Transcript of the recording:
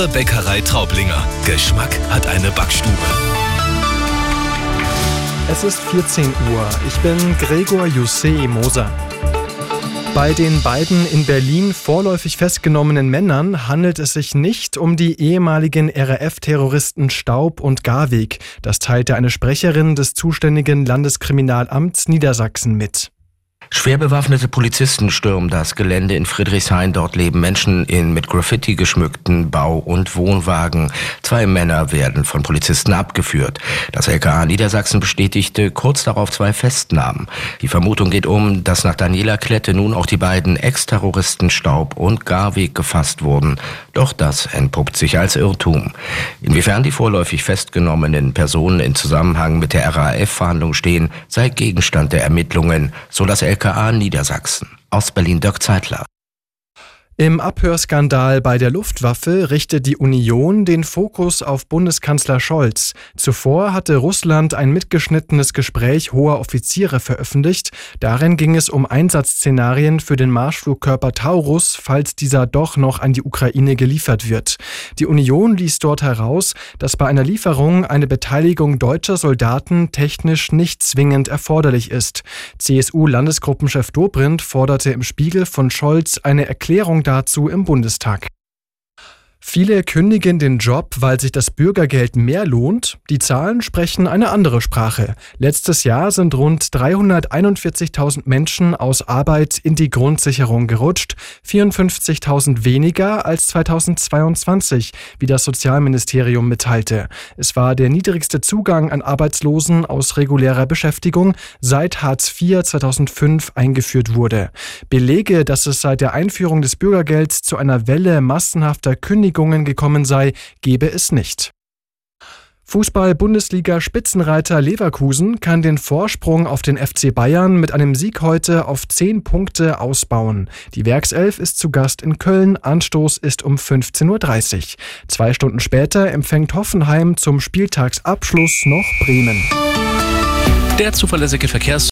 Ihre Bäckerei Traublinger. Geschmack hat eine Backstube. Es ist 14 Uhr. Ich bin Gregor Jussé Moser. Bei den beiden in Berlin vorläufig festgenommenen Männern handelt es sich nicht um die ehemaligen RAF-Terroristen Staub und Garweg. Das teilte eine Sprecherin des zuständigen Landeskriminalamts Niedersachsen mit. Schwer bewaffnete Polizisten stürmen das Gelände in Friedrichshain. Dort leben Menschen in mit Graffiti geschmückten Bau- und Wohnwagen. Zwei Männer werden von Polizisten abgeführt. Das LKA Niedersachsen bestätigte kurz darauf zwei Festnahmen. Die Vermutung geht um, dass nach Daniela Klette nun auch die beiden Ex-Terroristen Staub und Garweg gefasst wurden. Doch das entpuppt sich als Irrtum. Inwiefern die vorläufig festgenommenen Personen in Zusammenhang mit der RAF-Verhandlung stehen, sei Gegenstand der Ermittlungen, so das LKA Niedersachsen. Aus Berlin Dirk Zeitler. Im Abhörskandal bei der Luftwaffe richtet die Union den Fokus auf Bundeskanzler Scholz. Zuvor hatte Russland ein mitgeschnittenes Gespräch hoher Offiziere veröffentlicht. Darin ging es um Einsatzszenarien für den Marschflugkörper Taurus, falls dieser doch noch an die Ukraine geliefert wird. Die Union ließ dort heraus, dass bei einer Lieferung eine Beteiligung deutscher Soldaten technisch nicht zwingend erforderlich ist. CSU-Landesgruppenchef Dobrindt forderte im Spiegel von Scholz eine Erklärung dazu im Bundestag. Viele kündigen den Job, weil sich das Bürgergeld mehr lohnt. Die Zahlen sprechen eine andere Sprache. Letztes Jahr sind rund 341.000 Menschen aus Arbeit in die Grundsicherung gerutscht, 54.000 weniger als 2022, wie das Sozialministerium mitteilte. Es war der niedrigste Zugang an Arbeitslosen aus regulärer Beschäftigung seit Hartz IV 2005 eingeführt wurde. Belege, dass es seit der Einführung des Bürgergelds zu einer Welle massenhafter Kündigungen Kündigungen gekommen sei, gebe es nicht. Fußball-Bundesliga-Spitzenreiter Leverkusen kann den Vorsprung auf den FC Bayern mit einem Sieg heute auf 10 Punkte ausbauen. Die Werkself ist zu Gast in Köln. Anstoß ist um 15.30 Uhr. Zwei Stunden später empfängt Hoffenheim zum Spieltagsabschluss noch Bremen. Der zuverlässige Verkehrs